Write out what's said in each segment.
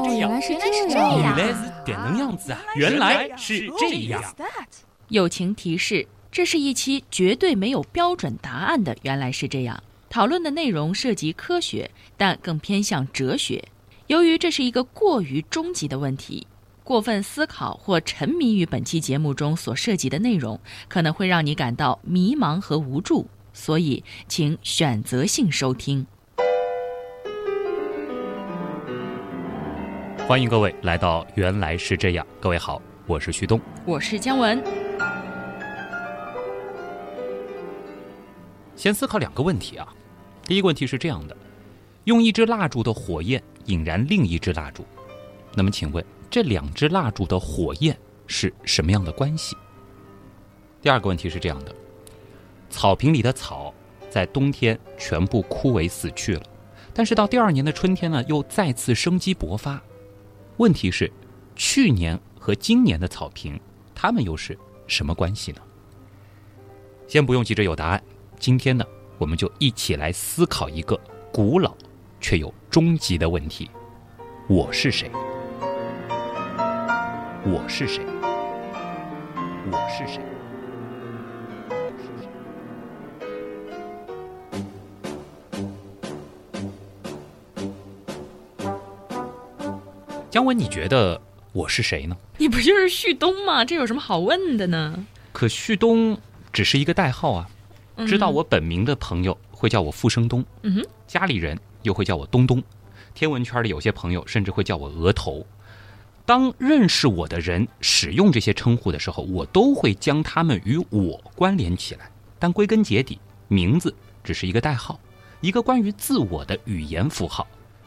这样，原来是这原样。来是这能样子啊！原来是这样。友情提示：这是一期绝对没有标准答案的。原来是这样。讨论的内容涉及科学，但更偏向哲学。由于这是一个过于终极的问题，过分思考或沉迷于本期节目中所涉及的内容，可能会让你感到迷茫和无助。所以，请选择性收听。欢迎各位来到《原来是这样》，各位好，我是旭东。我是姜文。先思考两个问题啊。第一个问题是这样的：用一支蜡烛的火焰引燃另一支蜡烛，那么请问这两支蜡烛的火焰是什么样的关系？第二个问题是这样的：草坪里的草在冬天全部枯萎死去了，但是到第二年的春天呢，又再次生机勃发。问题是，去年和今年的草坪，它们又是什么关系呢？先不用急着有答案，今天呢，我们就一起来思考一个古老却又终极的问题：我是谁？我是谁？我是谁？姜文，你觉得我是谁呢？你不就是旭东吗？这有什么好问的呢？可旭东只是一个代号啊。知道我本名的朋友会叫我傅生东，嗯哼，家里人又会叫我东东，天文圈里有些朋友甚至会叫我额头。当认识我的人使用这些称呼的时候，我都会将他们与我关联起来。但归根结底，名字只是一个代号，一个关于自我的语言符号。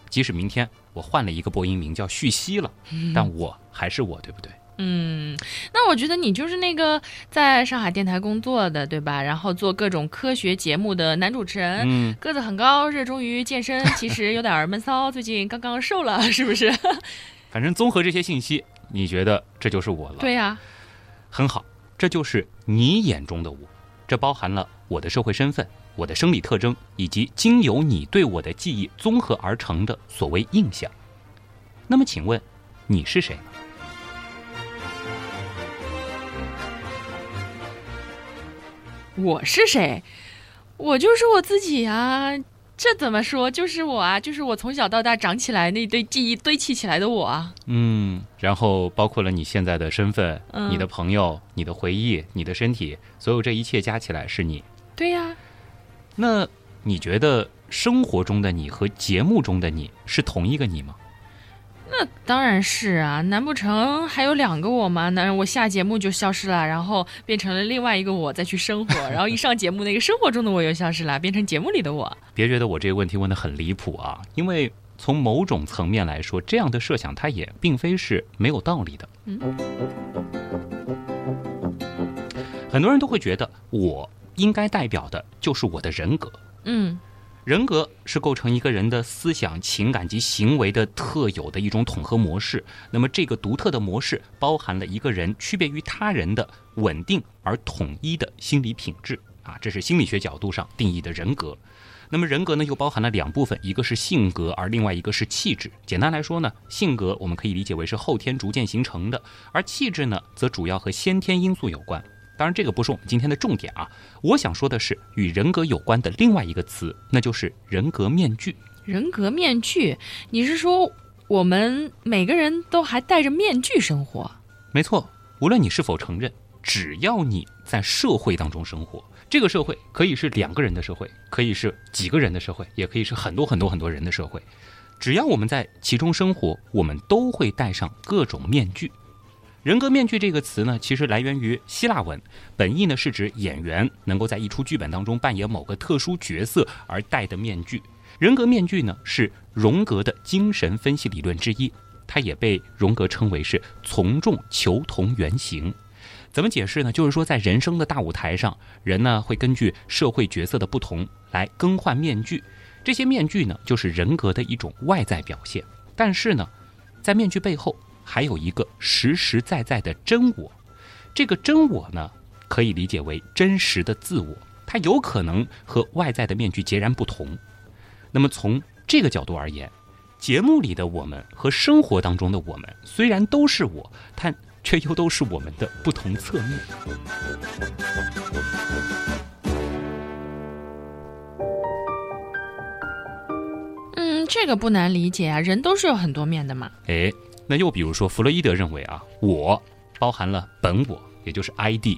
即使明天我换了一个播音名叫旭熙了，但我还是我，对不对？嗯，那我觉得你就是那个在上海电台工作的，对吧？然后做各种科学节目的男主持人，嗯，个子很高，热衷于健身，其实有点闷骚，最近刚刚瘦了，是不是？反正综合这些信息，你觉得这就是我了？对呀，很好，这就是你眼中的我，这包含了我的社会身份、我的生理特征，以及经由你对我的记忆综合而成的所谓印象。那么，请问你是谁呢？我是谁？我就是我自己啊！这怎么说？就是我啊！就是我从小到大长起来那堆记忆堆砌起来的我啊！嗯，然后包括了你现在的身份、嗯你的朋友、你的回忆、你的身体，所有这一切加起来是你。对呀、那你觉得生活中的你和节目中的你是同一个你吗？那当然是啊！难不成还有两个我吗？那我下节目就消失了，然后变成了另外一个我再去生活，然后一上节目，那个生活中的我又消失了，变成节目里的我。别觉得我这个问题问得很离谱啊，因为从某种层面来说，这样的设想它也并非是没有道理的。嗯，很多人都会觉得我应该代表的就是我的人格。嗯人格是构成一个人的思想、情感及行为的特有的一种统合模式。那么，这个独特的模式包含了一个人区别于他人的稳定而统一的心理品质啊，这是心理学角度上定义的人格。那么，人格呢又包含了两部分，一个是性格，而另外一个是气质。简单来说呢，性格我们可以理解为是后天逐渐形成的，而气质呢则主要和先天因素有关。当然，这个不是我们今天的重点啊。我想说的是，与人格有关的另外一个词，那就是人格面具。人格面具，你是说我们每个人都还戴着面具生活？没错，无论你是否承认，只要你在社会当中生活，这个社会可以是两个人的社会，可以是几个人的社会，也可以是很多很多很多人的社会。只要我们在其中生活，我们都会戴上各种面具。人格面具这个词呢，其实来源于希腊文，本意呢是指演员能够在一出剧本当中扮演某个特殊角色而戴的面具。人格面具呢是荣格的精神分析理论之一，它也被荣格称为是从众求同原型。怎么解释呢？就是说，在人生的大舞台上，人呢会根据社会角色的不同来更换面具，这些面具呢就是人格的一种外在表现。但是呢，在面具背后还有一个实实在在的真我，这个真我呢可以理解为真实的自我，它有可能和外在的面具截然不同。那么从这个角度而言，节目里的我们和生活当中的我们虽然都是我，但却又都是我们的不同侧面。嗯，这个不难理解啊，人都是有很多面的嘛。哎，那又比如说，弗洛伊德认为啊，我包含了本我，也就是 ID，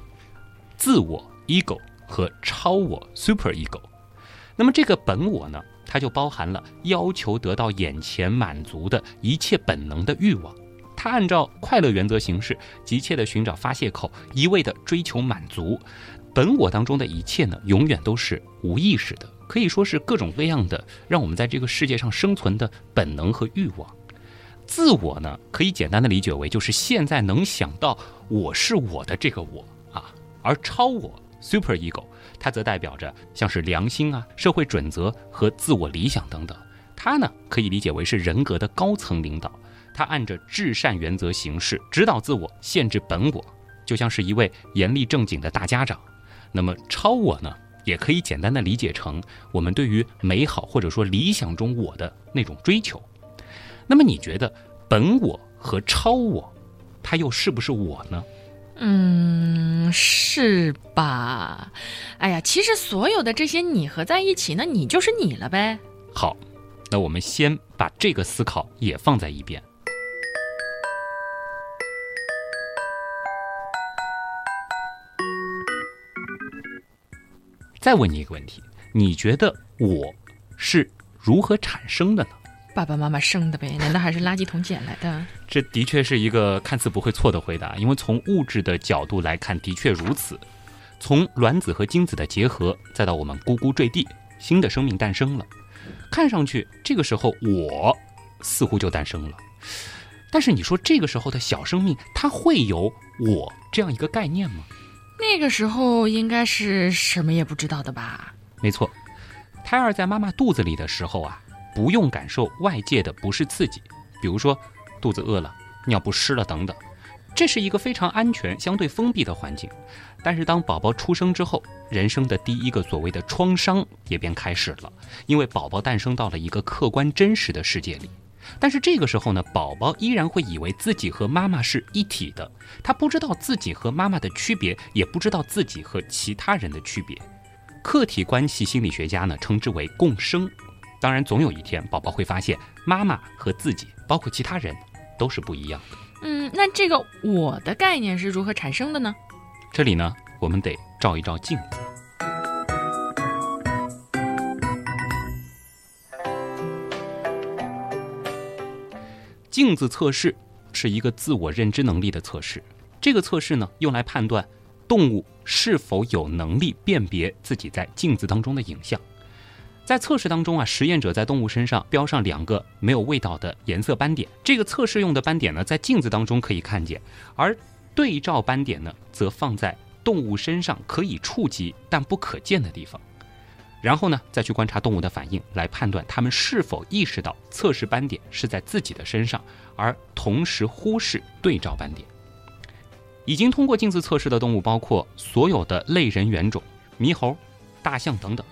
自我 ego 和超我 super ego。那么这个本我呢，它就包含了要求得到眼前满足的一切本能的欲望。它按照快乐原则行事，急切地寻找发泄口，一味地追求满足。本我当中的一切呢，永远都是无意识的。可以说是各种各样的让我们在这个世界上生存的本能和欲望。自我呢，可以简单的理解为就是现在能想到我是我的这个我啊，而超我 super ego，它则代表着像是良心啊、社会准则和自我理想等等。它呢，可以理解为是人格的高层领导，它按着至善原则行事，指导自我，限制本我，就像是一位严厉正经的大家长。那么超我呢？也可以简单的理解成我们对于美好或者说理想中我的那种追求。那么你觉得本我和超我，它又是不是我呢？嗯，是吧？哎呀，其实所有的这些你合在一起，那你就是你了呗。好，那我们先把这个思考也放在一边。再问你一个问题，你觉得我是如何产生的呢？爸爸妈妈生的呗，难道还是垃圾桶捡来的？这的确是一个看似不会错的回答，因为从物质的角度来看，的确如此。从卵子和精子的结合，再到我们咕咕坠地，新的生命诞生了。看上去这个时候我似乎就诞生了，但是你说这个时候的小生命，它会有我这样一个概念吗？那个时候应该是什么也不知道的吧？没错，胎儿在妈妈肚子里的时候啊，不用感受外界的不适刺激，比如说肚子饿了、尿不湿了等等，这是一个非常安全、相对封闭的环境。但是当宝宝出生之后，人生的第一个所谓的创伤也便开始了，因为宝宝诞生到了一个客观真实的世界里。但是这个时候呢，宝宝依然会以为自己和妈妈是一体的，他不知道自己和妈妈的区别，也不知道自己和其他人的区别。客体关系心理学家呢称之为共生。当然，总有一天宝宝会发现妈妈和自己，包括其他人，都是不一样的。嗯，那这个我的概念是如何产生的呢？这里呢，我们得照一照镜子。镜子测试是一个自我认知能力的测试。这个测试呢，用来判断动物是否有能力辨别自己在镜子当中的影像。在测试当中啊，实验者在动物身上标上两个没有味道的颜色斑点。这个测试用的斑点呢，在镜子当中可以看见，而对照斑点呢，则放在动物身上可以触及但不可见的地方。然后呢，再去观察动物的反应，来判断它们是否意识到测试斑点是在自己的身上，而同时忽视对照斑点。已经通过镜子测试的动物包括所有的类人猿种、猕猴、大象等等。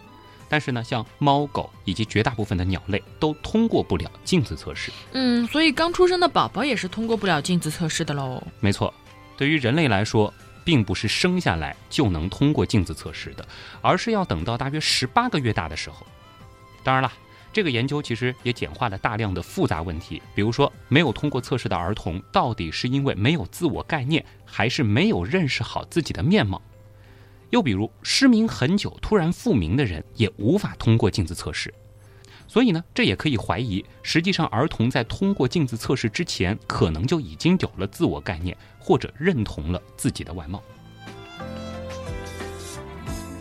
但是呢，像猫、狗以及绝大部分的鸟类都通过不了镜子测试。嗯，所以刚出生的宝宝也是通过不了镜子测试的喽。没错，对于人类来说。并不是生下来就能通过镜子测试的，而是要等到大约十八个月大的时候。当然了，这个研究其实也简化了大量的复杂问题，比如说没有通过测试的儿童到底是因为没有自我概念，还是没有认识好自己的面貌？又比如失明很久突然复明的人也无法通过镜子测试。所以呢，这也可以怀疑，实际上儿童在通过镜子测试之前，可能就已经有了自我概念，或者认同了自己的外貌。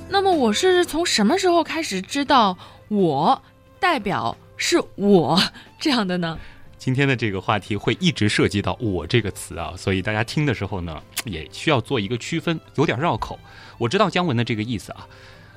那么，我是从什么时候开始知道我代表是我 这样的呢？今天的这个话题会一直涉及到“我”这个词啊，所以大家听的时候呢，也需要做一个区分，有点绕口。我知道姜文的这个意思啊，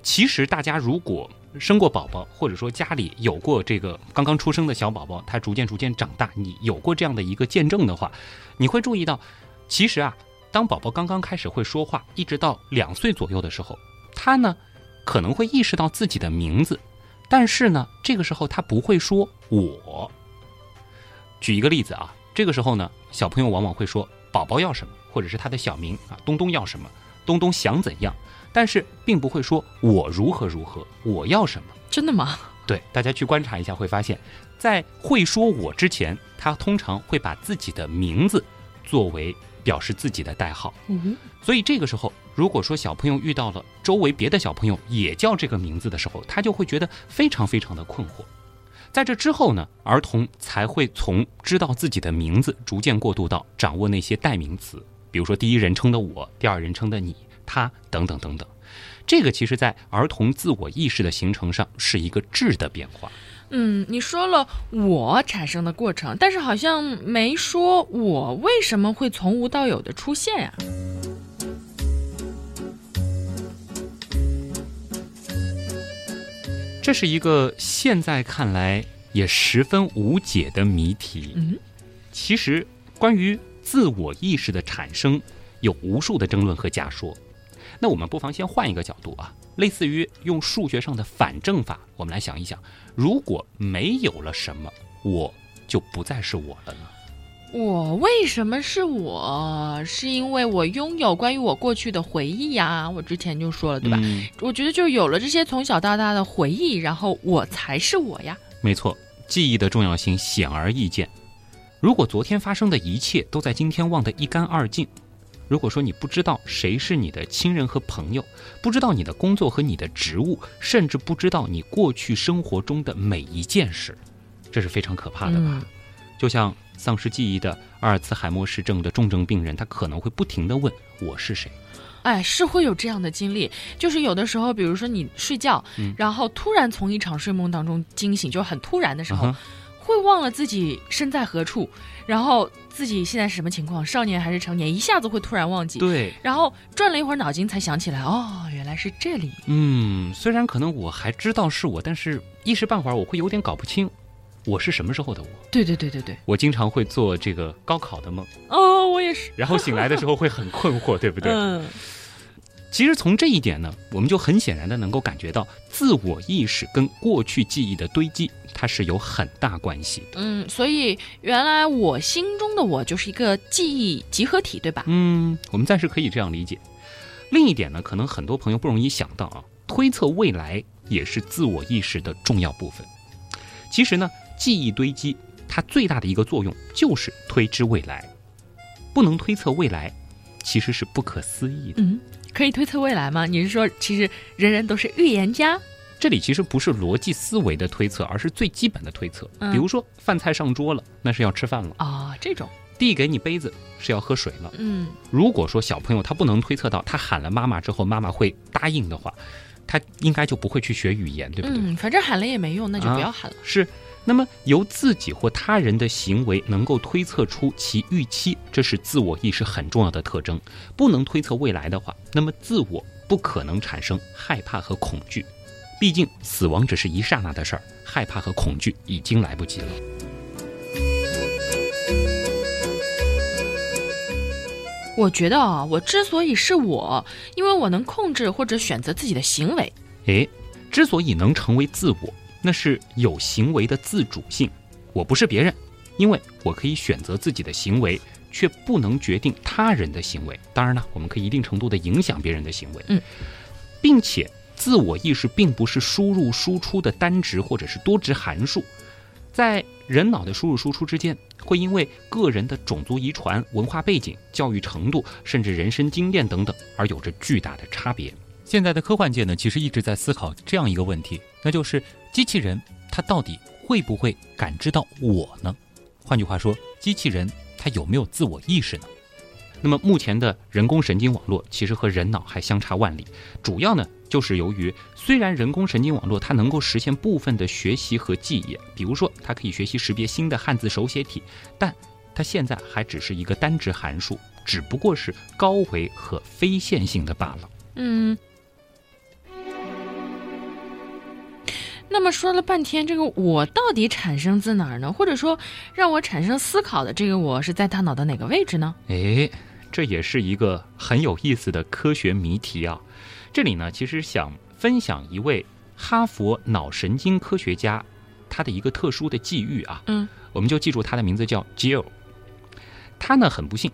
其实大家如果。生过宝宝，或者说家里有过这个刚刚出生的小宝宝，他逐渐逐渐长大，你有过这样的一个见证的话，你会注意到，其实啊，当宝宝刚刚开始会说话，一直到两岁左右的时候，他呢可能会意识到自己的名字，但是呢，这个时候他不会说我，举一个例子啊，这个时候呢，小朋友往往会说“宝宝要什么”，或者是他的小名啊，“东东要什么”，“东东想怎样”，但是并不会说“我如何如何”，“我要什么”。真的吗？对，大家去观察一下，会发现，在会说我之前，他通常会把自己的名字作为表示自己的代号。嗯哼，所以这个时候，如果说小朋友遇到了周围别的小朋友也叫这个名字的时候，他就会觉得非常非常的困惑。在这之后呢，儿童才会从知道自己的名字，逐渐过渡到掌握那些代名词，比如说第一人称的我，第二人称的你、他等等等等。这个其实，在儿童自我意识的形成上是一个质的变化。嗯，你说了我产生的过程，但是好像没说我为什么会从无到有的出现呀？这是一个现在看来也十分无解的谜题。嗯，其实关于自我意识的产生，有无数的争论和假说。那我们不妨先换一个角度啊，类似于用数学上的反证法，我们来想一想：如果没有了什么，我就不再是我了呢？我为什么是我？是因为我拥有关于我过去的回忆呀。我之前就说了，对吧？嗯，我觉得就是有了这些从小到大的回忆，然后我才是我呀。没错，记忆的重要性显而易见。如果昨天发生的一切都在今天忘得一干二净，如果说你不知道谁是你的亲人和朋友，不知道你的工作和你的职务，甚至不知道你过去生活中的每一件事，这是非常可怕的吧？嗯就像丧失记忆的阿尔茨海默氏症的重症病人，他可能会不停地问我是谁。哎，是会有这样的经历，就是有的时候，比如说你睡觉，嗯然后突然从一场睡梦当中惊醒，就是很突然的时候，会忘了自己身在何处，然后自己现在是什么情况，少年还是成年，一下子会突然忘记。对，然后转了一会儿脑筋，才想起来，哦，原来是这里。嗯，虽然可能我还知道是我，但是一时半会儿我会有点搞不清我是什么时候的我。对对对对对，我经常会做这个高考的梦，哦，我也是。然后醒来的时候会很困惑，对不对？嗯，其实从这一点呢，我们就很显然的能够感觉到，自我意识跟过去记忆的堆积，它是有很大关系的。嗯，所以原来我心中的我就是一个记忆集合体，对吧？嗯，我们暂时可以这样理解。另一点呢，可能很多朋友不容易想到啊，推测未来也是自我意识的重要部分。其实呢，记忆堆积它最大的一个作用就是推知未来，不能推测未来，其实是不可思议的。嗯，可以推测未来吗？你是说，其实人人都是预言家？这里其实不是逻辑思维的推测，而是最基本的推测。嗯比如说，饭菜上桌了，那是要吃饭了；啊、这种，递给你杯子是要喝水了。嗯如果说小朋友他不能推测到他喊了妈妈之后妈妈会答应的话，他应该就不会去学语言，对不对？嗯，反正喊了也没用，那就不要喊了。是。那么由自己或他人的行为能够推测出其预期，这是自我意识很重要的特征。不能推测未来的话，那么自我不可能产生害怕和恐惧。毕竟死亡只是一刹那的事儿，害怕和恐惧已经来不及了。我觉得啊，我之所以是我，因为我能控制或者选择自己的行为。诶，之所以能成为自我，那是有行为的自主性。我不是别人，因为我可以选择自己的行为，却不能决定他人的行为。当然了，我们可以一定程度的影响别人的行为。嗯，并且自我意识并不是输入输出的单值或者是多值函数，在人脑的输入输出之间，会因为个人的种族遗传、文化背景、教育程度，甚至人生经验等等，而有着巨大的差别。现在的科幻界呢，其实一直在思考这样一个问题，那就是机器人它到底会不会感知到我呢？换句话说，机器人它有没有自我意识呢？那么目前的人工神经网络其实和人脑还相差万里，主要呢就是由于虽然人工神经网络它能够实现部分的学习和记忆，比如说它可以学习识别新的汉字手写体，但它现在还只是一个单值函数，只不过是高维和非线性的罢了。嗯。那么说了半天，这个我到底产生自哪儿呢？或者说，让我产生思考的这个我是在大脑的哪个位置呢？诶，这也是一个很有意思的科学谜题啊！这里呢，其实想分享一位哈佛脑神经科学家他的一个特殊的际遇啊。嗯，我们就记住他的名字叫 Jill。他呢很不幸，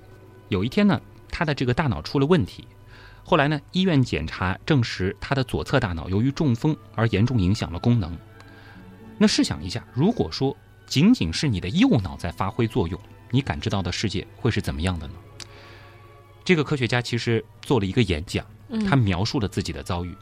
有一天呢，他的这个大脑出了问题。后来呢，医院检查证实他的左侧大脑由于中风而严重影响了功能。那试想一下，如果说仅仅是你的右脑在发挥作用，你感知到的世界会是怎么样的呢？这个科学家其实做了一个演讲，他描述了自己的遭遇。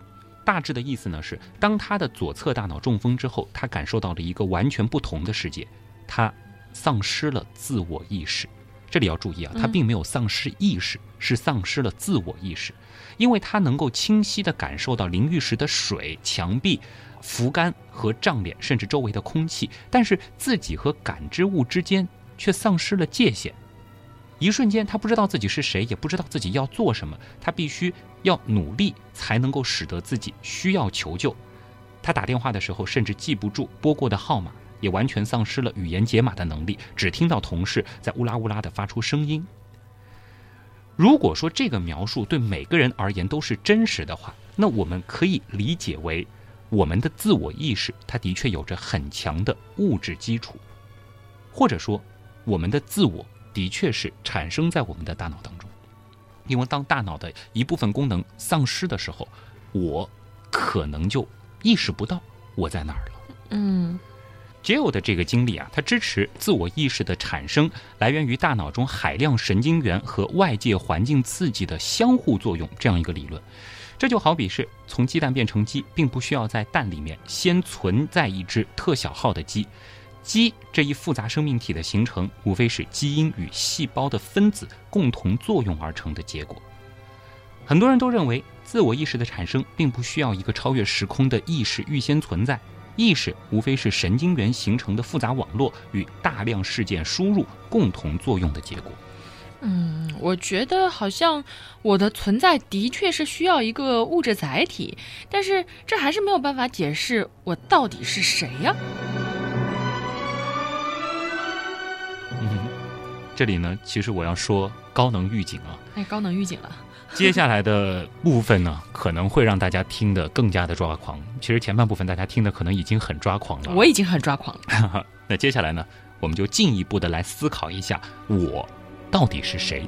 大致的意思呢是，当他的左侧大脑中风之后，他感受到了一个完全不同的世界，他丧失了自我意识。这里要注意啊，他并没有丧失意识，是丧失了自我意识。因为他能够清晰地感受到淋浴时的水、墙壁、扶杆和胀脸，甚至周围的空气，但是自己和感知物之间却丧失了界限。一瞬间，他不知道自己是谁，也不知道自己要做什么。他必须要努力才能够使得自己需要求救。他打电话的时候，甚至记不住拨过的号码，也完全丧失了语言解码的能力，只听到同事在乌拉乌拉地发出声音。如果说这个描述对每个人而言都是真实的话，那我们可以理解为，我们的自我意识它的确有着很强的物质基础，或者说，我们的自我的确是产生在我们的大脑当中，因为当大脑的一部分功能丧失的时候，我可能就意识不到我在哪儿了。嗯。杰欧的这个经历啊，它支持自我意识的产生来源于大脑中海量神经元和外界环境刺激的相互作用这样一个理论。这就好比是从鸡蛋变成鸡，并不需要在蛋里面先存在一只特小号的鸡。鸡这一复杂生命体的形成，无非是基因与细胞的分子共同作用而成的结果。很多人都认为，自我意识的产生并不需要一个超越时空的意识预先存在。意识无非是神经元形成的复杂网络与大量事件输入共同作用的结果。嗯，我觉得好像我的存在的确是需要一个物质载体，但是这还是没有办法解释我到底是谁呀。嗯，这里呢，其实我要说高能预警啊！哎，高能预警了。接下来的部分呢，可能会让大家听得更加的抓狂。其实前半部分大家听的可能已经很抓狂了，我已经很抓狂了。那接下来呢，我们就进一步的来思考一下，我到底是谁。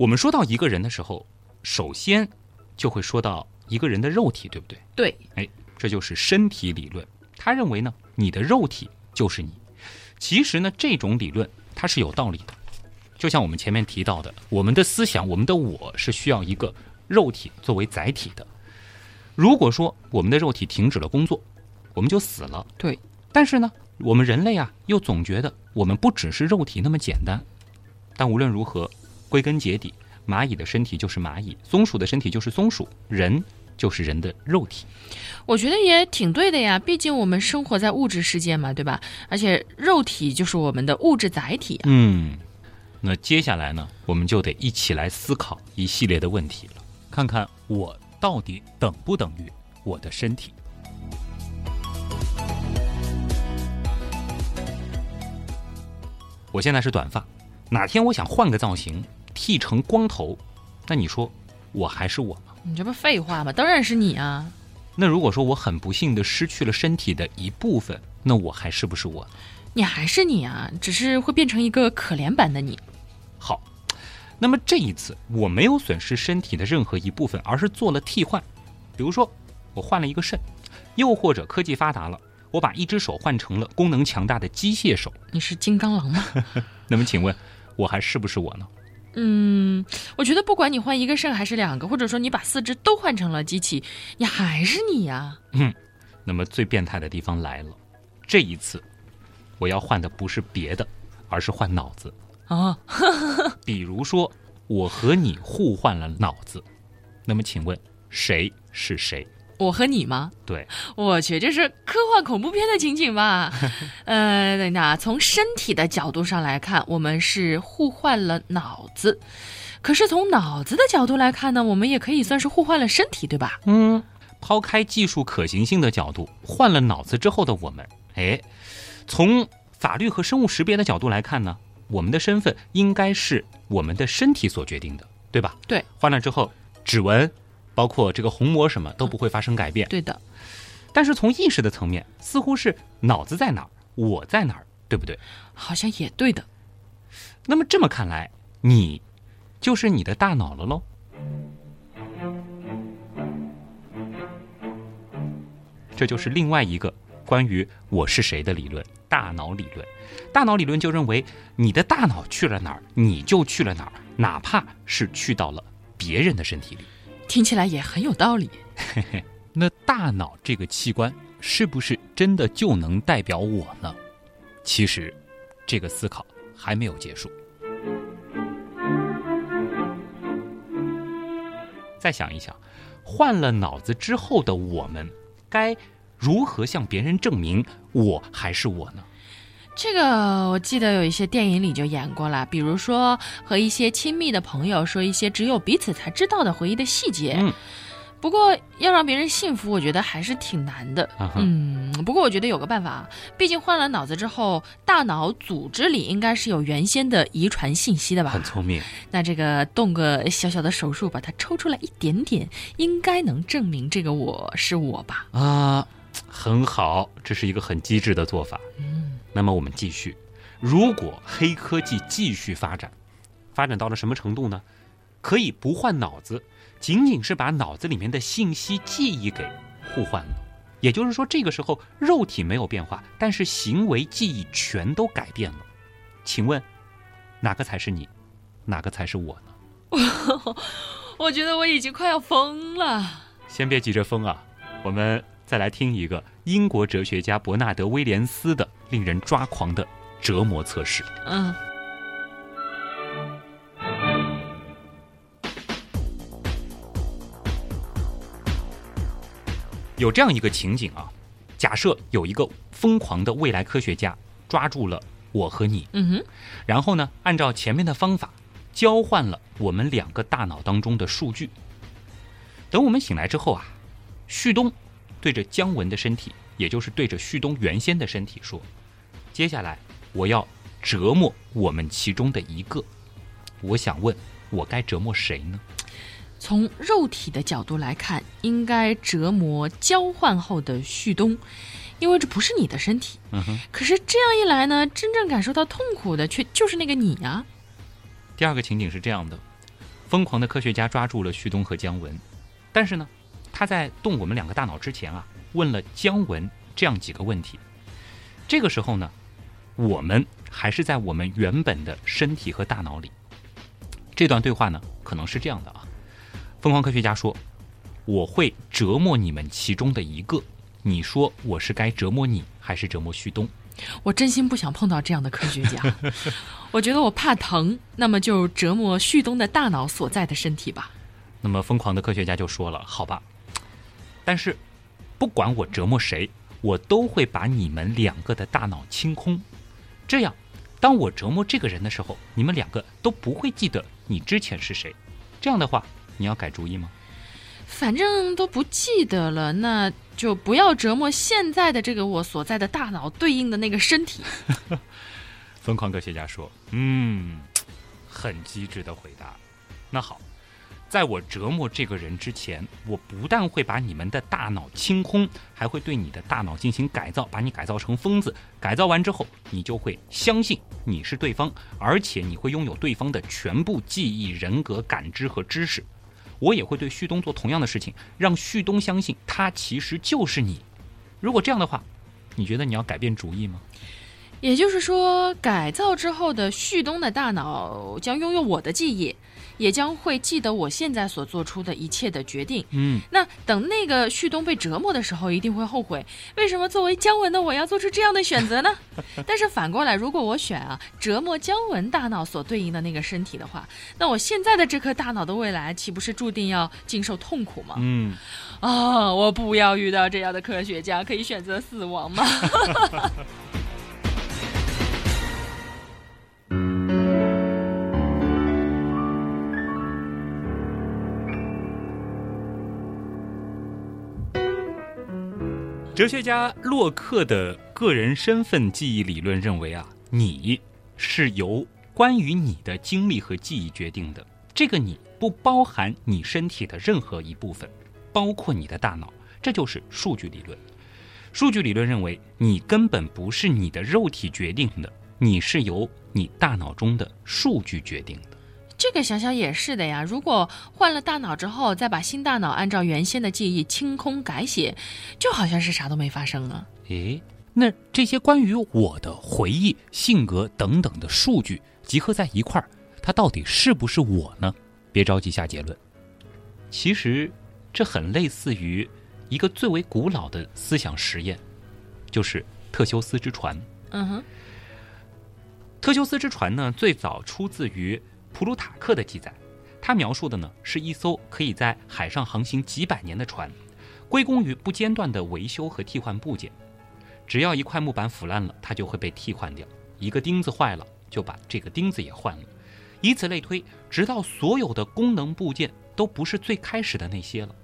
我们说到一个人的时候，首先就会说到一个人的肉体，对不对？对，哎，这就是身体理论。他认为呢，你的肉体就是你。其实呢，这种理论它是有道理的。就像我们前面提到的，我们的思想，我们的我是需要一个肉体作为载体的。如果说我们的肉体停止了工作，我们就死了。对。但是呢，我们人类啊，又总觉得我们不只是肉体那么简单。但无论如何。归根结底，蚂蚁的身体就是蚂蚁，松鼠的身体就是松鼠，人就是人的肉体。我觉得也挺对的呀，毕竟我们生活在物质世界嘛，对吧？而且肉体就是我们的物质载体。嗯，那接下来呢，我们就得一起来思考一系列的问题了，看看我到底等不等于我的身体。我现在是短发，哪天我想换个造型。剃成光头，那你说我还是我吗？你这不废话吗？当然是你啊！那如果说我很不幸的失去了身体的一部分，那我还是不是我？你还是你啊，只是会变成一个可怜版的你。好，那么这一次我没有损失身体的任何一部分，而是做了替换。比如说，我换了一个肾，又或者科技发达了，我把一只手换成了功能强大的机械手。你是金刚狼吗？那么请问，我还是不是我呢？嗯，我觉得不管你换一个肾还是两个，或者说你把四肢都换成了机器，你还是你呀。嗯，那么最变态的地方来了，这一次我要换的不是别的，而是换脑子啊。比如说，我和你互换了脑子，那么请问谁是谁？我和你吗？对，我去，这是科幻恐怖片的情景吧？呃，等等，从身体的角度上来看，我们是互换了脑子；可是从脑子的角度来看呢，我们也可以算是互换了身体，对吧？嗯，抛开技术可行性的角度，换了脑子之后的我们哎，从法律和生物识别的角度来看呢，我们的身份应该是我们的身体所决定的，对吧？对。换了之后，指纹，包括这个虹膜什么都不会发生改变。对的。但是从意识的层面，似乎是脑子在哪儿，我在哪儿，对不对？好像也对的。那么这么看来，你就是你的大脑了喽？这就是另外一个关于我是谁的理论——大脑理论。大脑理论就认为，你的大脑去了哪儿，你就去了哪儿，哪怕是去到了别人的身体里。听起来也很有道理。嘿嘿，那大脑这个器官是不是真的就能代表我呢？其实，这个思考还没有结束。再想一想，换了脑子之后的我们。该如何向别人证明我还是我呢？这个我记得有一些电影里就演过了，比如说和一些亲密的朋友说一些只有彼此才知道的回忆的细节。嗯。不过要让别人信服，我觉得还是挺难的。嗯，不过我觉得有个办法，毕竟换了脑子之后，大脑组织里应该是有原先的遗传信息的吧？很聪明。那这个动个小小的手术，把它抽出来一点点，应该能证明这个我是我吧？啊，很好，这是一个很机智的做法。嗯。那么我们继续，如果黑科技继续发展，发展到了什么程度呢？可以不换脑子。仅仅是把脑子里面的信息记忆给互换了，也就是说，这个时候肉体没有变化，但是行为记忆全都改变了。请问，哪个才是你，哪个才是我呢？我觉得我已经快要疯了。先别急着疯啊，我们再来听一个英国哲学家伯纳德·威廉斯的令人抓狂的折磨测试。嗯。有这样一个情景啊，假设有一个疯狂的未来科学家抓住了我和你，嗯哼，然后呢，按照前面的方法交换了我们两个大脑当中的数据。等我们醒来之后啊，旭东对着姜文的身体，也就是对着旭东原先的身体说：“接下来我要折磨我们其中的一个。”我想问，我该折磨谁呢？从肉体的角度来看，应该折磨交换后的旭东，因为这不是你的身体。嗯哼。可是这样一来呢，真正感受到痛苦的却就是那个你啊。第二个情景是这样的：疯狂的科学家抓住了旭东和姜文，但是呢，他在动我们两个大脑之前啊，问了姜文这样几个问题。这个时候呢，我们还是在我们原本的身体和大脑里。这段对话呢，可能是这样的啊。疯狂科学家说：“我会折磨你们其中的一个。你说我是该折磨你，还是折磨旭东？我真心不想碰到这样的科学家。我觉得我怕疼，那么就折磨旭东的大脑所在的身体吧。”那么疯狂的科学家就说了：“好吧，但是不管我折磨谁，我都会把你们两个的大脑清空。这样，当我折磨这个人的时候，你们两个都不会记得你之前是谁。这样的话。”你要改主意吗？反正都不记得了，那就不要折磨现在的这个我所在的大脑对应的那个身体。疯狂科学家说：“嗯，很机智的回答。那好，在我折磨这个人之前，我不但会把你们的大脑清空，还会对你的大脑进行改造，把你改造成疯子。改造完之后，你就会相信你是对方，而且你会拥有对方的全部记忆、人格、感知和知识。”我也会对旭东做同样的事情，让旭东相信他其实就是你。如果这样的话，你觉得你要改变主意吗？也就是说，改造之后的旭东的大脑将拥有我的记忆。也将会记得我现在所做出的一切的决定。嗯，那等那个旭东被折磨的时候，一定会后悔，为什么作为姜文的我要做出这样的选择呢？但是反过来，如果我选啊折磨姜文大脑所对应的那个身体的话，那我现在的这颗大脑的未来岂不是注定要经受痛苦吗？嗯，啊，我不要遇到这样的科学家，可以选择死亡吗？哲学家洛克的个人身份记忆理论认为啊，你是由关于你的经历和记忆决定的。这个你不包含你身体的任何一部分，包括你的大脑。这就是数据理论。数据理论认为，你根本不是你的肉体决定的，你是由你大脑中的数据决定的。这个想想也是的呀。如果换了大脑之后，再把新大脑按照原先的记忆清空改写，就好像是啥都没发生啊。诶，那这些关于我的回忆、性格等等的数据集合在一块儿，它到底是不是我呢？别着急下结论。其实，这很类似于。一个最为古老的思想实验，就是特修斯之船。嗯哼，特修斯之船呢，最早出自于普鲁塔克的记载。他描述的呢，是一艘可以在海上航行几百年的船，归功于不间断的维修和替换部件。只要一块木板腐烂了，它就会被替换掉；一个钉子坏了，就把这个钉子也换了。以此类推，直到所有的功能部件都不是最开始的那些了。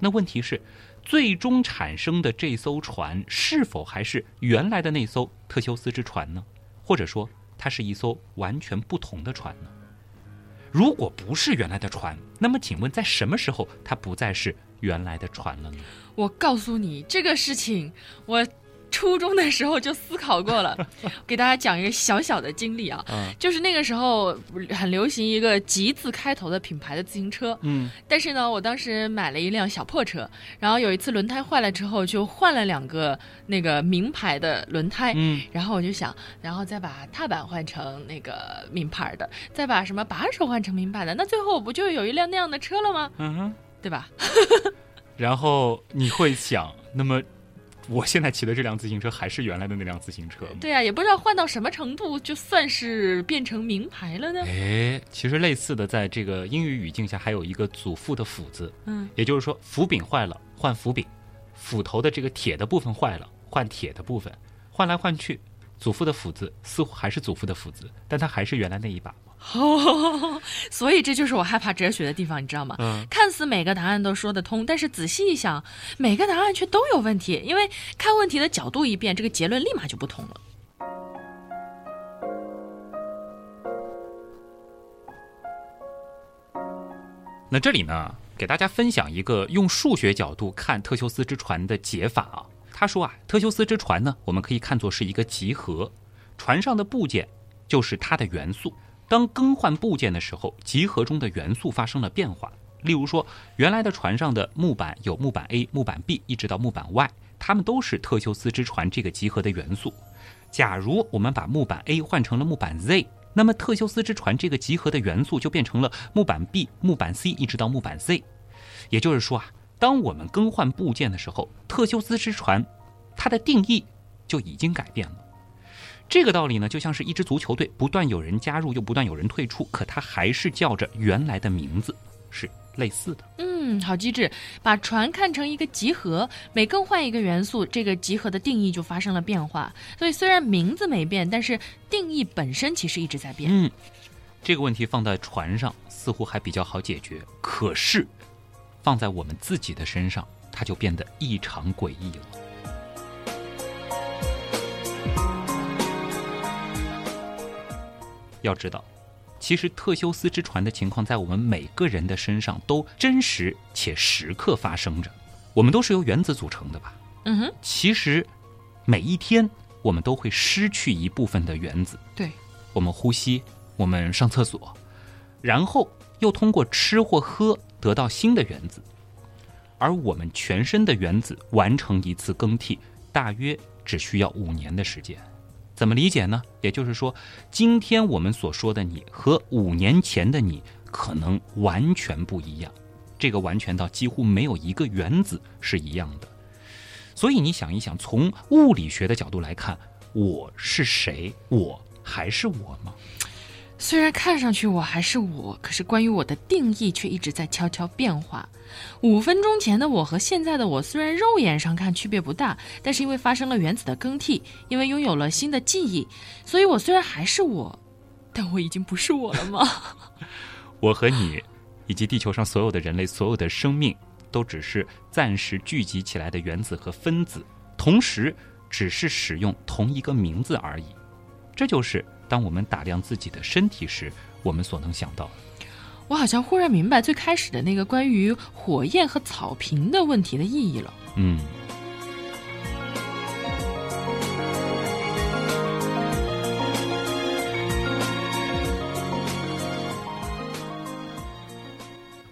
那问题是？最终产生的这艘船是否还是原来的那艘特修斯之船呢？或者说，它是一艘完全不同的船呢？如果不是原来的船，那么请问在什么时候它不再是原来的船了呢？我告诉你这个事情，我。初中的时候就思考过了，给大家讲一个小小的经历啊，就是那个时候很流行一个“吉”字开头的品牌的自行车，嗯，但是呢，我当时买了一辆小破车，然后有一次轮胎坏了之后，就换了两个那个名牌的轮胎，嗯，然后我就想，然后再把踏板换成那个名牌的，再把什么把手换成名牌的，那最后我不就有一辆那样的车了吗？嗯哼，对吧？然后你会想，那么。我现在骑的这辆自行车还是原来的那辆自行车。对啊，也不知道换到什么程度就算是变成名牌了呢。哎，其实类似的，在这个英语语境下，还有一个祖父的斧子。嗯，也就是说，斧柄坏了换斧柄，斧头的这个铁的部分坏了换铁的部分，换来换去，祖父的斧子似乎还是祖父的斧子，但它还是原来那一把。哦，所以这就是我害怕哲学的地方，你知道吗？嗯，看似每个答案都说得通，但是仔细一想，每个答案却都有问题，因为看问题的角度一变，这个结论立马就不同了。那这里呢，给大家分享一个用数学角度看特修斯之船的解法啊。他说啊，特修斯之船呢，我们可以看作是一个集合，船上的部件就是它的元素。当更换部件的时候，集合中的元素发生了变化。例如说，原来的船上的木板有木板 A、木板 B，一直到木板 Y，它们都是特修斯之船这个集合的元素。假如我们把木板 A 换成了木板 Z，那么特修斯之船这个集合的元素就变成了木板 B、木板 C，一直到木板 Z。也就是说啊，当我们更换部件的时候，特修斯之船它的定义就已经改变了。这个道理呢，就像是一支足球队，不断有人加入，又不断有人退出，可它还是叫着原来的名字，是类似的。嗯，好机智，把船看成一个集合，每更换一个元素，这个集合的定义就发生了变化。所以虽然名字没变，但是定义本身其实一直在变。嗯，这个问题放在船上似乎还比较好解决，可是放在我们自己的身上，它就变得异常诡异了。要知道，其实特修斯之船的情况在我们每个人的身上都真实且时刻发生着。我们都是由原子组成的吧？嗯哼。其实，每一天我们都会失去一部分的原子。对。我们呼吸，我们上厕所，然后又通过吃或喝得到新的原子。而我们全身的原子完成一次更替，大约只需要五年的时间。怎么理解呢？也就是说，今天我们所说的你和五年前的你可能完全不一样，这个完全到几乎没有一个原子是一样的。所以你想一想，从物理学的角度来看，我是谁？我还是我吗？虽然看上去我还是我，可是关于我的定义却一直在悄悄变化。五分钟前的我和现在的我，虽然肉眼上看区别不大，但是因为发生了原子的更替，因为拥有了新的记忆，所以我虽然还是我，但我已经不是我了吗？我和你，以及地球上所有的人类，所有的生命，都只是暂时聚集起来的原子和分子，同时只是使用同一个名字而已。这就是当我们打量自己的身体时，我们所能想到的。我好像忽然明白最开始的那个关于火焰和草坪的问题的意义了。嗯。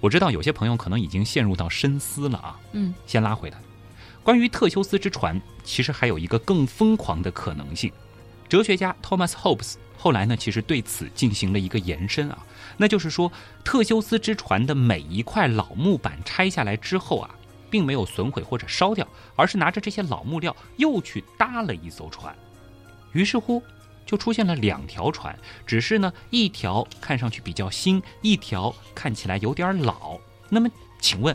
我知道有些朋友可能已经陷入到深思了啊。嗯，先拉回来。关于特修斯之船，其实还有一个更疯狂的可能性。哲学家 Thomas Hobbes 后来呢，其实对此进行了一个延伸啊，那就是说，特修斯之船的每一块老木板拆下来之后啊，并没有损毁或者烧掉，而是拿着这些老木料又去搭了一艘船。于是乎。就出现了两条船，只是呢，一条看上去比较新，一条看起来有点老。那么，请问，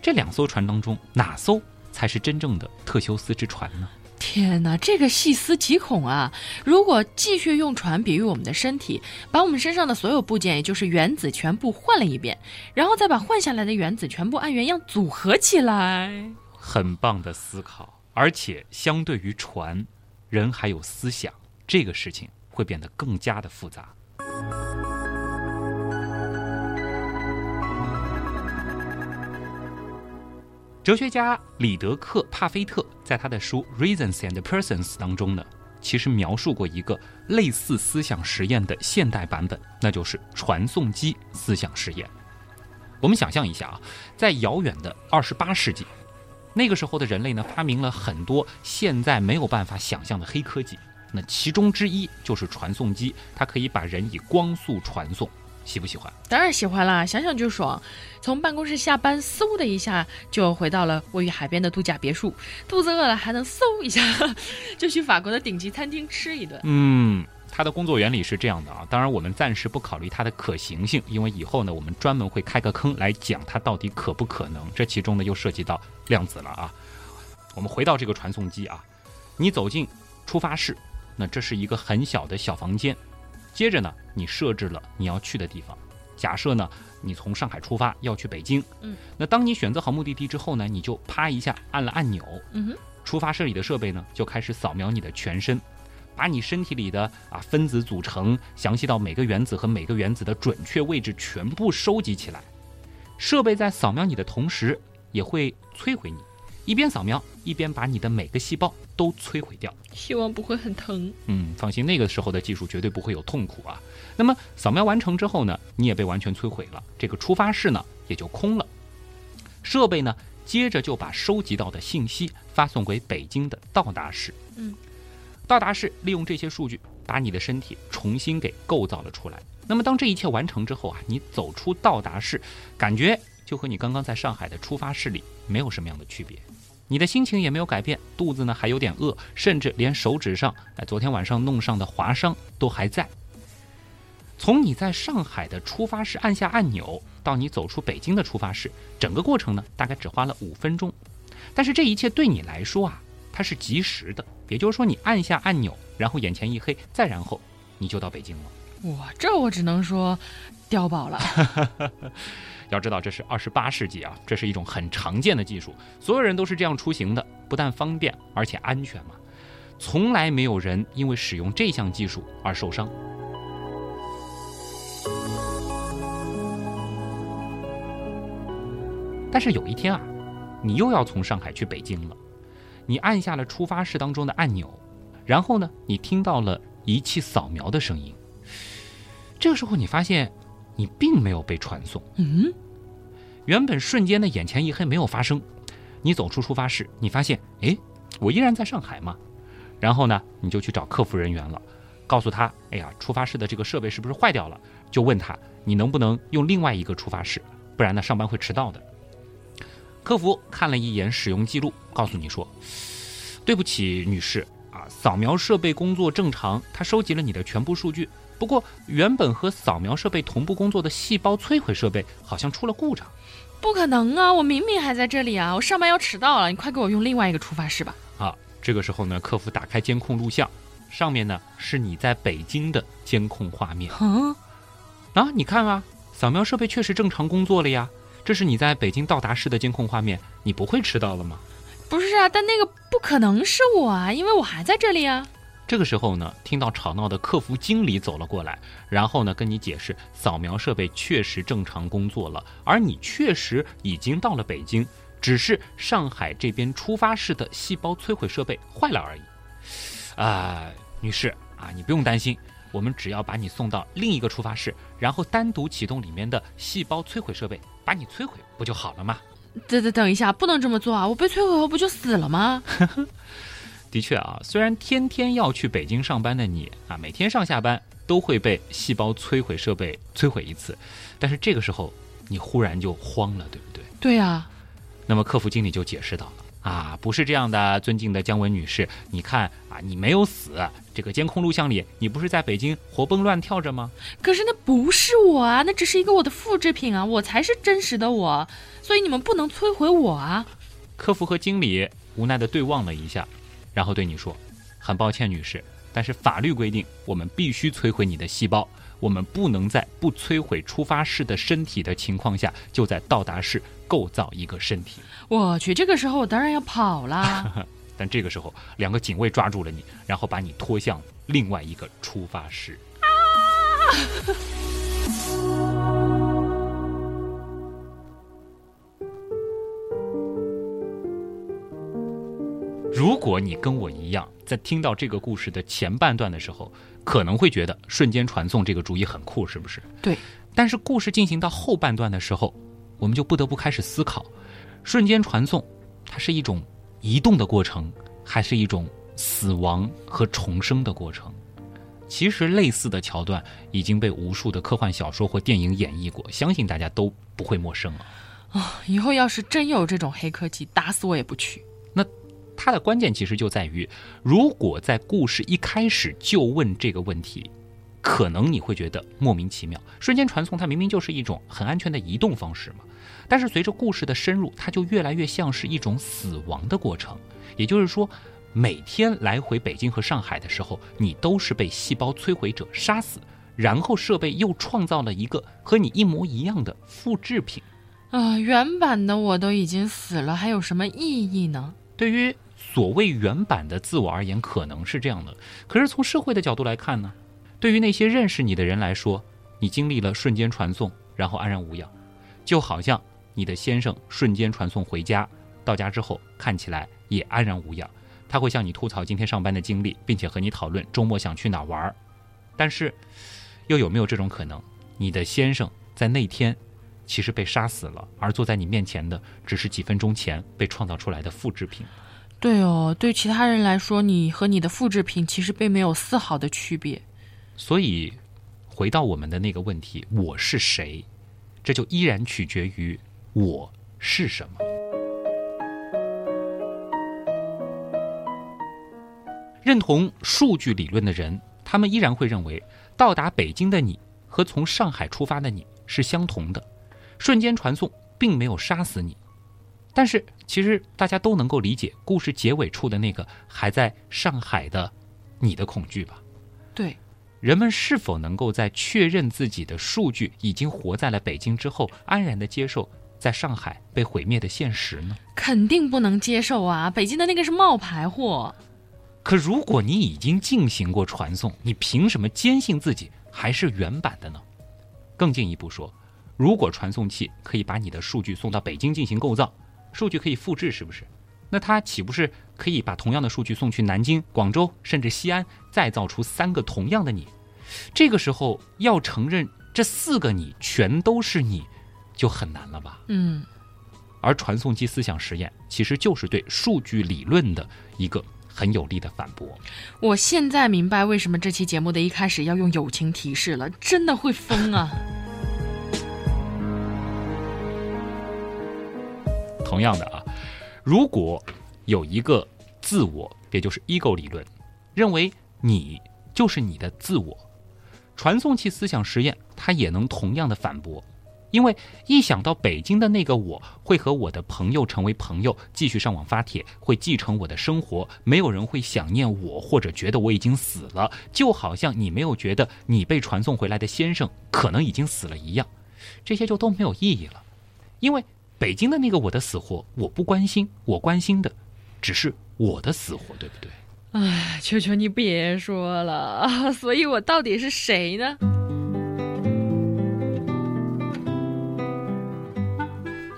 这两艘船当中，哪艘才是真正的特修斯之船呢？天哪，这个细思极恐啊！如果继续用船比喻我们的身体，把我们身上的所有部件，也就是原子全部换了一遍，然后再把换下来的原子全部按原样组合起来，很棒的思考。而且，相对于船，人还有思想。这个事情会变得更加的复杂。哲学家里德克·帕菲特在他的书《Reasons and Persons》当中呢，其实描述过一个类似思想实验的现代版本，那就是传送机思想实验。我们想象一下啊，在遥远的二十八世纪，那个时候的人类呢，发明了很多现在没有办法想象的黑科技。那其中之一就是传送机，它可以把人以光速传送，喜不喜欢？当然喜欢啦，想想就爽。从办公室下班，嗖的一下就回到了位于海边的度假别墅。肚子饿了，还能嗖一下 就去法国的顶级餐厅吃一顿。嗯，它的工作原理是这样的啊。当然，我们暂时不考虑它的可行性，因为以后呢，我们专门会开个坑来讲它到底可不可能。这其中呢，又涉及到量子了啊。我们回到这个传送机啊，你走进出发室。那这是一个很小的小房间，接着呢，你设置了你要去的地方。假设呢，你从上海出发要去北京，嗯，那当你选择好目的地之后呢，你就啪一下按了按钮，嗯哼，出发室里的设备呢就开始扫描你的全身，把你身体里的啊分子组成，详细到每个原子和每个原子的准确位置全部收集起来。设备在扫描你的同时，也会摧毁你。一边扫描，一边把你的每个细胞都摧毁掉。希望不会很疼。嗯，放心，那个时候的技术绝对不会有痛苦啊。那么扫描完成之后呢，你也被完全摧毁了，这个出发室呢也就空了。设备呢，接着就把收集到的信息发送给北京的到达室。嗯，到达室利用这些数据，把你的身体重新给构造了出来。那么当这一切完成之后啊，你走出到达室，感觉就和你刚刚在上海的出发室里没有什么样的区别。你的心情也没有改变，肚子呢还有点饿，甚至连手指上哎昨天晚上弄上的划伤都还在。从你在上海的出发室按下按钮到你走出北京的出发室，整个过程呢大概只花了五分钟。但是这一切对你来说啊，它是及时的，也就是说你按下按钮，然后眼前一黑，再然后你就到北京了。哇，这我只能说，碉堡了。要知道，这是二十八世纪啊，这是一种很常见的技术，所有人都是这样出行的，不但方便，而且安全嘛。从来没有人因为使用这项技术而受伤。但是有一天啊，你又要从上海去北京了，你按下了出发室当中的按钮，然后呢，你听到了仪器扫描的声音。这个时候，你发现。你并没有被传送。嗯，原本瞬间的眼前一黑没有发生。你走出出发室，你发现，哎，我依然在上海嘛。然后呢，你就去找客服人员了，告诉他，哎呀，出发室的这个设备是不是坏掉了？就问他，你能不能用另外一个出发室？不然呢，上班会迟到的。客服看了一眼使用记录，告诉你说，对不起，女士啊，扫描设备工作正常，它收集了你的全部数据。不过，原本和扫描设备同步工作的细胞摧毁设备好像出了故障。不可能啊！我明明还在这里啊！我上班要迟到了，你快给我用另外一个触发式吧。啊，这个时候呢，客服打开监控录像，上面呢是你在北京的监控画面。嗯，啊，你看啊，扫描设备确实正常工作了呀。这是你在北京到达室的监控画面，你不会迟到了吗？不是啊，但那个不可能是我啊，因为我还在这里啊。这个时候呢，听到吵闹的客服经理走了过来，然后呢跟你解释，扫描设备确实正常工作了，而你确实已经到了北京，只是上海这边出发式的细胞摧毁设备坏了而已。啊，女士啊，你不用担心，我们只要把你送到另一个出发室，然后单独启动里面的细胞摧毁设备，把你摧毁不就好了吗？等等等一下，不能这么做啊！我被摧毁后不就死了吗？的确啊，虽然天天要去北京上班的你啊，每天上下班都会被细胞摧毁设备摧毁一次，但是这个时候你忽然就慌了，对不对？对呀。那么客服经理就解释到了啊，不是这样的，尊敬的姜文女士，你看啊，你没有死，这个监控录像里你不是在北京活蹦乱跳着吗？可是那不是我啊，那只是一个我的复制品啊，我才是真实的我，所以你们不能摧毁我啊。客服和经理无奈的对望了一下。然后对你说：“很抱歉，女士，但是法律规定，我们必须摧毁你的细胞，我们不能在不摧毁出发室的身体的情况下，就在到达室构造一个身体。”我去，这个时候我当然要跑啦。但这个时候，两个警卫抓住了你，然后把你拖向另外一个出发室。啊！如果你跟我一样，在听到这个故事的前半段的时候，可能会觉得瞬间传送这个主意很酷，是不是？对。但是故事进行到后半段的时候，我们就不得不开始思考：瞬间传送，它是一种移动的过程，还是一种死亡和重生的过程？其实类似的桥段已经被无数的科幻小说或电影演绎过，相信大家都不会陌生了。啊，以后要是真有这种黑科技，打死我也不去。它的关键其实就在于，如果在故事一开始就问这个问题，可能你会觉得莫名其妙。瞬间传送它明明就是一种很安全的移动方式嘛，但是随着故事的深入，它就越来越像是一种死亡的过程。也就是说，每天来回北京和上海的时候，你都是被细胞摧毁者杀死，然后设备又创造了一个和你一模一样的复制品。啊，原版的我都已经死了，还有什么意义呢？对于所谓原版的自我而言，可能是这样的。可是从社会的角度来看呢？对于那些认识你的人来说，你经历了瞬间传送，然后安然无恙，就好像你的先生瞬间传送回家，到家之后看起来也安然无恙。他会向你吐槽今天上班的经历，并且和你讨论周末想去哪玩儿。但是，又有没有这种可能？你的先生在那天其实被杀死了，而坐在你面前的只是几分钟前被创造出来的复制品。对哦，对其他人来说，你和你的复制品其实并没有丝毫的区别。所以，回到我们的那个问题，我是谁？这就依然取决于我是什么。认同数据理论的人，他们依然会认为，到达北京的你和从上海出发的你是相同的，瞬间传送并没有杀死你。但是，其实大家都能够理解故事结尾处的那个还在上海的你的恐惧吧？对，人们是否能够在确认自己的数据已经活在了北京之后，安然的接受在上海被毁灭的现实呢？肯定不能接受啊！北京的那个是冒牌货。可如果你已经进行过传送，你凭什么坚信自己还是原版的呢？更进一步说，如果传送器可以把你的数据送到北京进行构造，数据可以复制，是不是？那它岂不是可以把同样的数据送去南京、广州，甚至西安，再造出三个同样的你？这个时候要承认这四个你全都是你，就很难了吧？嗯。而传送机思想实验其实就是对数据理论的一个很有力的反驳。我现在明白为什么这期节目的一开始要用友情提示了，真的会疯啊！同样的啊，如果有一个自我，也就是 ego 理论，认为你就是你的自我，传送器思想实验它也能同样的反驳，因为一想到北京的那个我会和我的朋友成为朋友，继续上网发帖，会继承我的生活，没有人会想念我或者觉得我已经死了，就好像你没有觉得你被传送回来的先生可能已经死了一样，这些就都没有意义了，因为。北京的那个我的死活我不关心，我关心的只是我的死活，对不对？哎，求求你别说了，所以我到底是谁呢？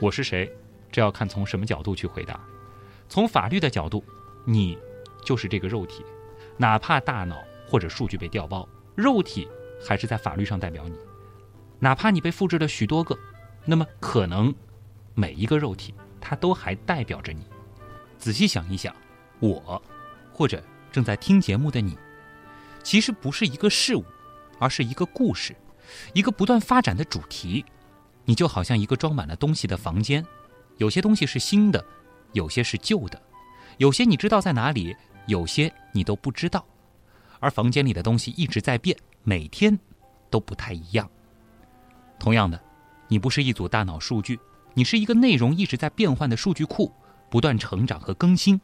我是谁？这要看从什么角度去回答。从法律的角度，你就是这个肉体，哪怕大脑或者数据被调包，肉体还是在法律上代表你。哪怕你被复制了许多个，那么可能每一个肉体它都还代表着你。仔细想一想，我或者正在听节目的你，其实不是一个事物，而是一个故事，一个不断发展的主题。你就好像一个装满了东西的房间，有些东西是新的，有些是旧的，有些你知道在哪里，有些你都不知道。而房间里的东西一直在变，每天都不太一样。同样的，你不是一组大脑数据，你是一个内容一直在变换的数据库，不断成长和更新。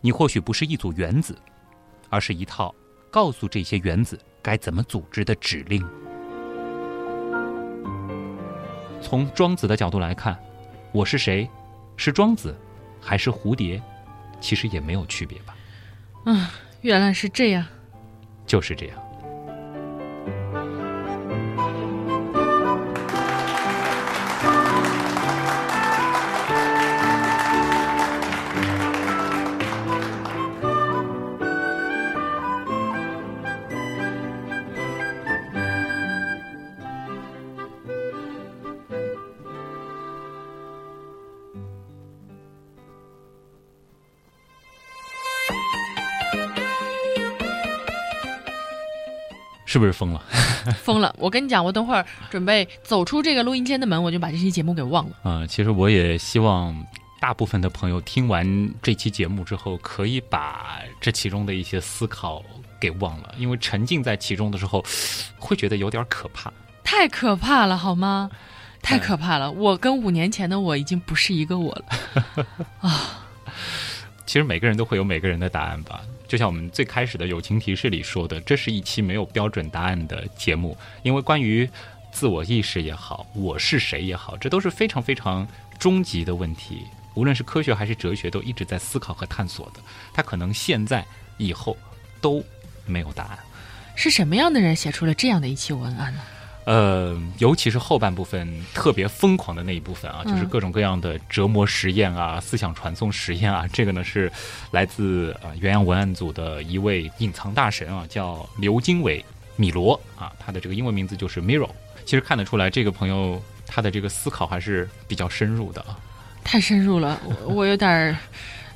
你或许不是一组原子，而是一套告诉这些原子该怎么组织的指令。从庄子的角度来看，我是谁？是庄子，还是蝴蝶？其实也没有区别吧。啊，原来是这样。就是这样。是不是疯了？疯了！我跟你讲，我等会儿准备走出这个录音间的门，我就把这期节目给忘了。嗯，其实我也希望大部分的朋友听完这期节目之后，可以把这其中的一些思考给忘了，因为沉浸在其中的时候，会觉得有点可怕。太可怕了，好吗？太可怕了！我跟五年前的我已经不是一个我了 啊。其实每个人都会有每个人的答案吧。就像我们最开始的友情提示里说的，这是一期没有标准答案的节目，因为关于自我意识也好，我是谁也好，这都是非常非常终极的问题。无论是科学还是哲学，都一直在思考和探索的。它可能现在、以后都没有答案。是什么样的人写出了这样的一期文案呢？呃，尤其是后半部分特别疯狂的那一部分啊，就是各种各样的折磨实验啊、思想传送实验啊。这个呢是来自啊原阳文案组的一位隐藏大神啊，叫刘经纬米罗啊，他的这个英文名字就是 Miro。其实看得出来，这个朋友他的这个思考还是比较深入的啊。太深入了，我我有点儿。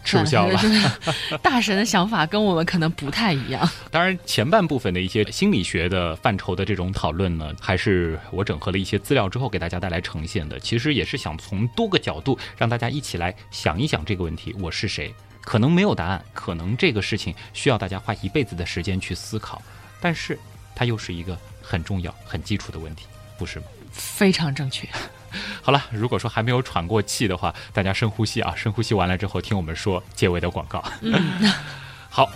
吃不消了，大神的想法跟我们可能不太一样。当然，前半部分的一些心理学的范畴的这种讨论呢，还是我整合了一些资料之后给大家带来呈现的。其实也是想从多个角度让大家一起来想一想这个问题：我是谁？可能没有答案，可能这个事情需要大家花一辈子的时间去思考，但是它又是一个很重要、很基础的问题，不是吗？非常正确。好了，如果说还没有喘过气的话，大家深呼吸啊！深呼吸完了之后，听我们说结尾的广告。好，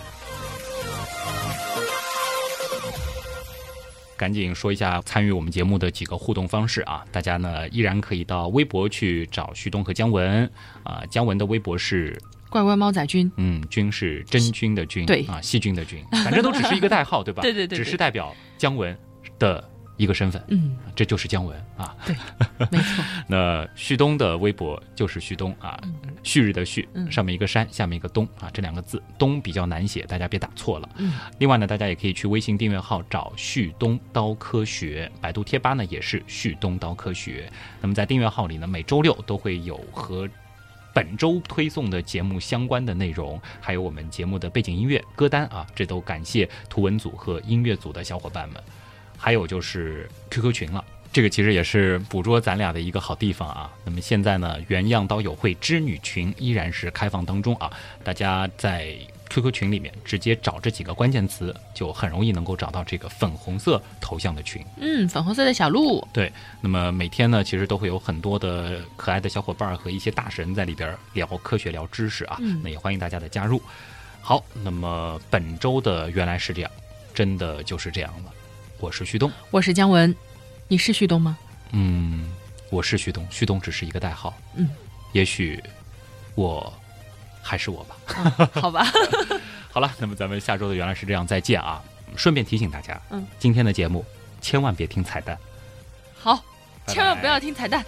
赶紧说一下参与我们节目的几个互动方式啊！大家呢依然可以到微博去找旭东和姜文啊，姜文的微博是乖乖猫仔君，嗯，君是真菌的菌，对啊，细菌的菌，反正都只是一个代号，对吧？对对对，只是代表姜文的。一个身份，嗯，这就是姜文啊，对，没错。那旭东的微博就是旭东啊，旭日的旭，上面一个山，下面一个东啊，这两个字东比较难写，大家别打错了。嗯，另外呢，大家也可以去微信订阅号找旭东刀科学，百度贴吧呢也是旭东刀科学。那么在订阅号里呢，每周六都会有和本周推送的节目相关的内容，还有我们节目的背景音乐歌单啊，这都感谢图文组和音乐组的小伙伴们。还有就是 QQ 群了，这个其实也是捕捉咱俩的一个好地方啊。那么现在呢，原样刀友会织女群依然是开放当中啊，大家在 QQ 群里面直接找这几个关键词，就很容易能够找到这个粉红色头像的群。嗯，粉红色的小鹿。对，那么每天呢，其实都会有很多的可爱的小伙伴和一些大神在里边聊科学、聊知识啊。嗯，那也欢迎大家的加入。好，那么本周的原来是这样，真的就是这样了。我是旭东，我是姜文，你是旭东吗？嗯，我是旭东，旭东只是一个代号。嗯，也许我还是我吧。好吧，好了，那么咱们下周的原来是这样，再见啊！顺便提醒大家，嗯，今天的节目千万别听彩蛋。好，拜千万不要听彩蛋。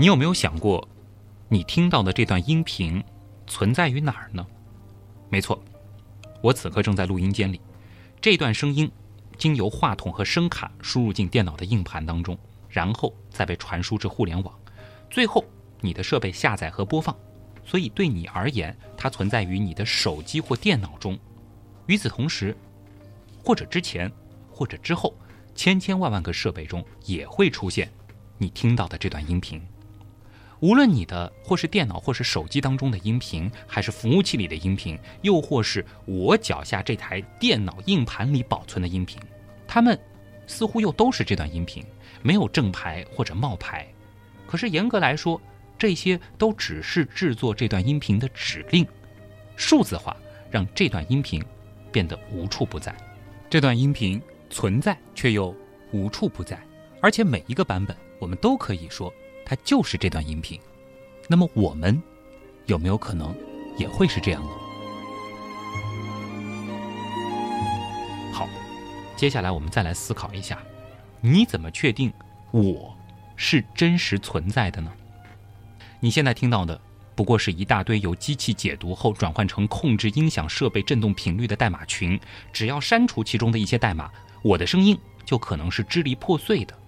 你有没有想过，你听到的这段音频存在于哪儿呢？没错，我此刻正在录音间里。这段声音经由话筒和声卡输入进电脑的硬盘当中，然后再被传输至互联网，最后你的设备下载和播放。所以对你而言，它存在于你的手机或电脑中。与此同时，或者之前，或者之后，千千万万个设备中也会出现你听到的这段音频。无论你的或是电脑或是手机当中的音频，还是服务器里的音频，又或是我脚下这台电脑硬盘里保存的音频，它们似乎又都是这段音频，没有正牌或者冒牌。可是严格来说，这些都只是制作这段音频的指令，数字化让这段音频变得无处不在。这段音频存在却又无处不在，而且每一个版本我们都可以说它就是这段音频。那么我们有没有可能也会是这样呢？好，接下来我们再来思考一下，你怎么确定我是真实存在的呢？你现在听到的不过是一大堆由机器解读后转换成控制音响设备振动频率的代码群，只要删除其中的一些代码，我的声音就可能是支离破碎的。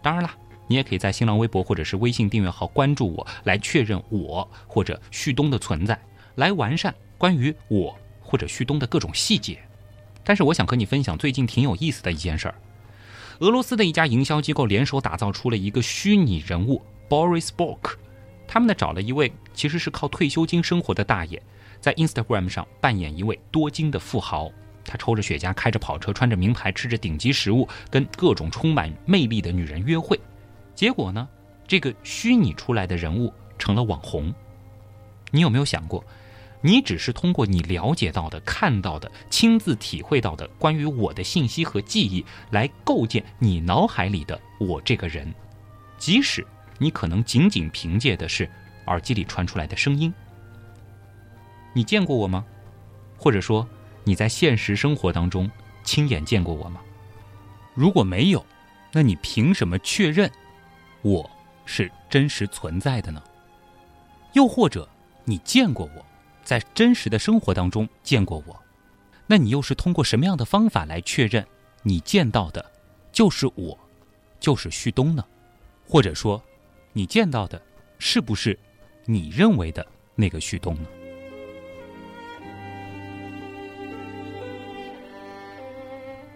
当然啦，你也可以在新浪微博或者是微信订阅号关注我，来确认我或者旭东的存在，来完善关于我或者旭东的各种细节。但是我想和你分享最近挺有意思的一件事儿。俄罗斯的一家营销机构联手打造出了一个虚拟人物 Boris Bork，他们呢找了一位其实是靠退休金生活的大爷，在 Instagram 上扮演一位多金的富豪。他抽着雪茄，开着跑车，穿着名牌，吃着顶级食物，跟各种充满魅力的女人约会。结果呢，这个虚拟出来的人物成了网红。你有没有想过，你只是通过你了解到的、看到的、亲自体会到的关于我的信息和记忆，来构建你脑海里的我这个人，即使你可能仅仅凭借的是耳机里传出来的声音。你见过我吗？或者说？你在现实生活当中亲眼见过我吗？如果没有，那你凭什么确认我是真实存在的呢？又或者你见过我，在真实的生活当中见过我，那你又是通过什么样的方法来确认你见到的就是我，就是旭东呢？或者说，你见到的是不是你认为的那个旭东呢？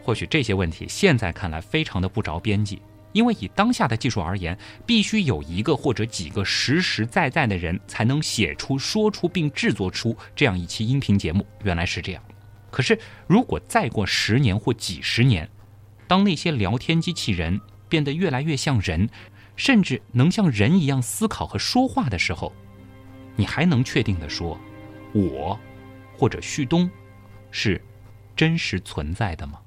或许这些问题现在看来非常的不着边际，因为以当下的技术而言，必须有一个或者几个实实在在的人才能写出、说出并制作出这样一期音频节目。原来是这样。可是，如果再过十年或几十年，当那些聊天机器人变得越来越像人，甚至能像人一样思考和说话的时候，你还能确定的说，我或者旭东是真实存在的吗？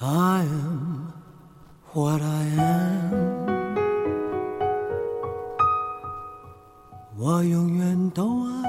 I am what I am，我永远都爱